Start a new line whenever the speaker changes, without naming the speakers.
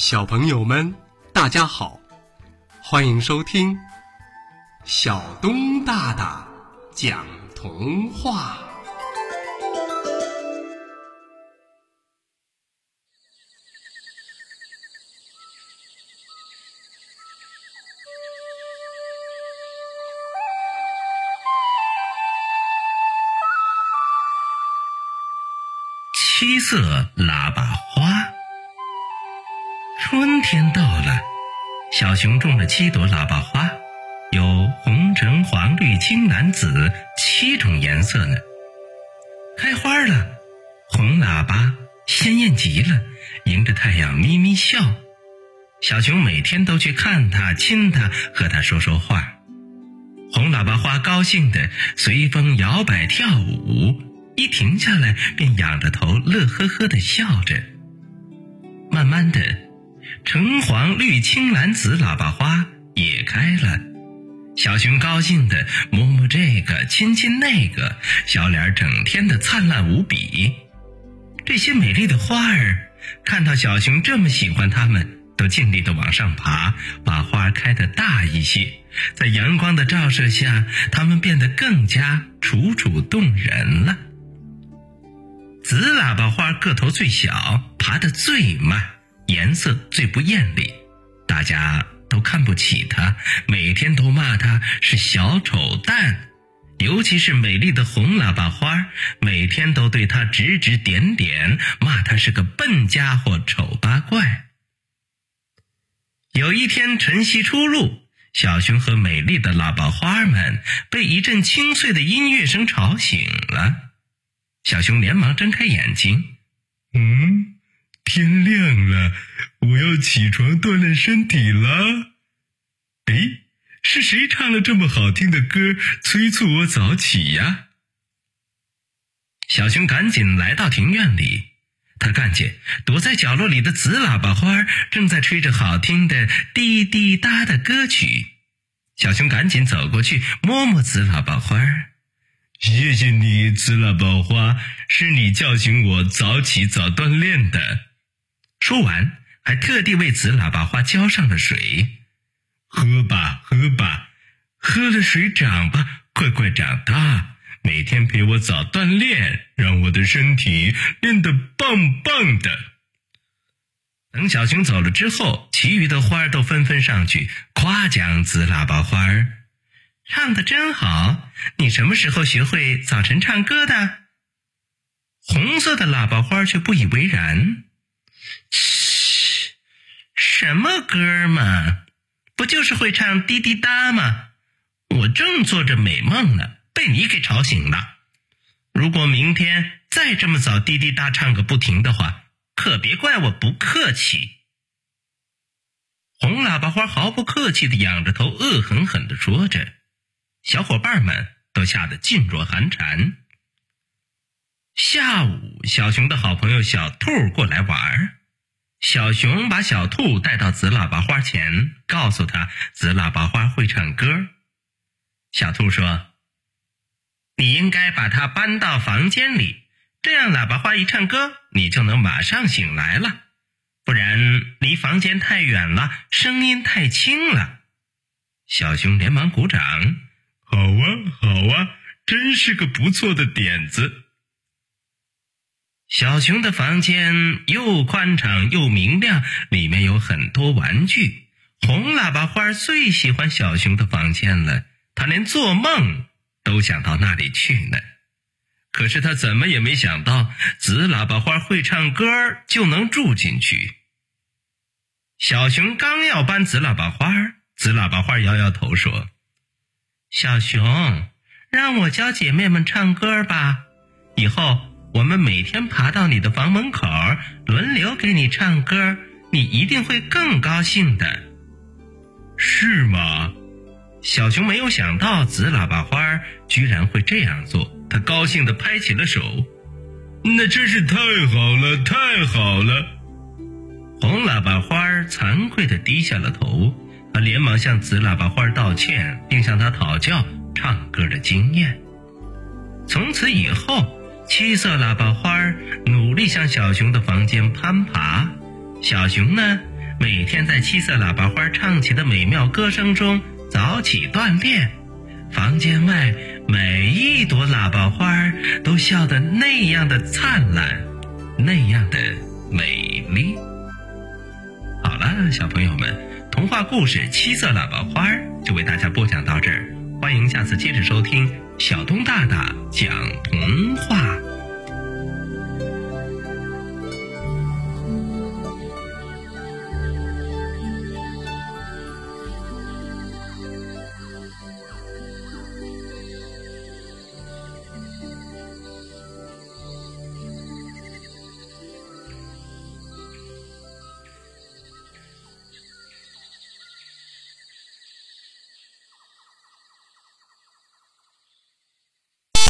小朋友们，大家好，欢迎收听小东大大讲童话。
七色喇叭花。春天到了，小熊种了七朵喇叭花，有红、橙、黄、绿、青、蓝、紫七种颜色呢。开花了，红喇叭鲜艳极了，迎着太阳咪咪笑。小熊每天都去看它、亲它，和它说说话。红喇叭花高兴的随风摇摆跳舞，一停下来便仰着头乐呵呵的笑着。慢慢的。橙黄绿青蓝紫喇叭花也开了，小熊高兴的摸摸这个，亲亲那个，小脸整天的灿烂无比。这些美丽的花儿看到小熊这么喜欢它们，都尽力的往上爬，把花开得大一些。在阳光的照射下，它们变得更加楚楚动人了。紫喇叭花个头最小，爬得最慢。颜色最不艳丽，大家都看不起它，每天都骂它是小丑蛋。尤其是美丽的红喇叭花，每天都对它指指点点，骂它是个笨家伙、丑八怪。有一天晨曦初露，小熊和美丽的喇叭花们被一阵清脆的音乐声吵醒了。小熊连忙睁开眼睛，嗯。天亮了，我要起床锻炼身体了。哎，是谁唱了这么好听的歌，催促我早起呀？小熊赶紧来到庭院里，他看见躲在角落里的紫喇叭花正在吹着好听的滴滴答的歌曲。小熊赶紧走过去摸摸紫喇叭花，谢谢你，紫喇叭花，是你叫醒我早起早锻炼的。说完，还特地为紫喇叭花浇上了水。喝吧，喝吧，喝了水长吧，快快长大。每天陪我早锻炼，让我的身体练得棒棒的。等小熊走了之后，其余的花儿都纷纷上去夸奖紫喇叭花儿，唱的真好。你什么时候学会早晨唱歌的？红色的喇叭花却不以为然。嘘，什么歌嘛？不就是会唱滴滴答吗？我正做着美梦呢，被你给吵醒了。如果明天再这么早滴滴答唱个不停的话，可别怪我不客气。红喇叭花毫不客气的仰着头，恶狠狠的说着。小伙伴们都吓得噤若寒蝉。下午，小熊的好朋友小兔过来玩儿。小熊把小兔带到紫喇叭花前，告诉他紫喇叭花会唱歌。小兔说：“你应该把它搬到房间里，这样喇叭花一唱歌，你就能马上醒来了。不然离房间太远了，声音太轻了。”小熊连忙鼓掌：“好啊，好啊，真是个不错的点子。”小熊的房间又宽敞又明亮，里面有很多玩具。红喇叭花最喜欢小熊的房间了，他连做梦都想到那里去呢。可是他怎么也没想到，紫喇叭花会唱歌就能住进去。小熊刚要搬紫喇叭花，紫喇叭花摇摇头说：“小熊，让我教姐妹们唱歌吧，以后。”我们每天爬到你的房门口，轮流给你唱歌，你一定会更高兴的，是吗？小熊没有想到紫喇叭花居然会这样做，他高兴地拍起了手。那真是太好了，太好了！红喇叭花惭愧地低下了头，他连忙向紫喇叭花道歉，并向他讨教唱歌的经验。从此以后。七色喇叭花努力向小熊的房间攀爬，小熊呢，每天在七色喇叭花唱起的美妙歌声中早起锻炼。房间外每一朵喇叭花都笑得那样的灿烂，那样的美丽。好了，小朋友们，童话故事《七色喇叭花》就为大家播讲到这儿，欢迎下次接着收听小东大大讲童话。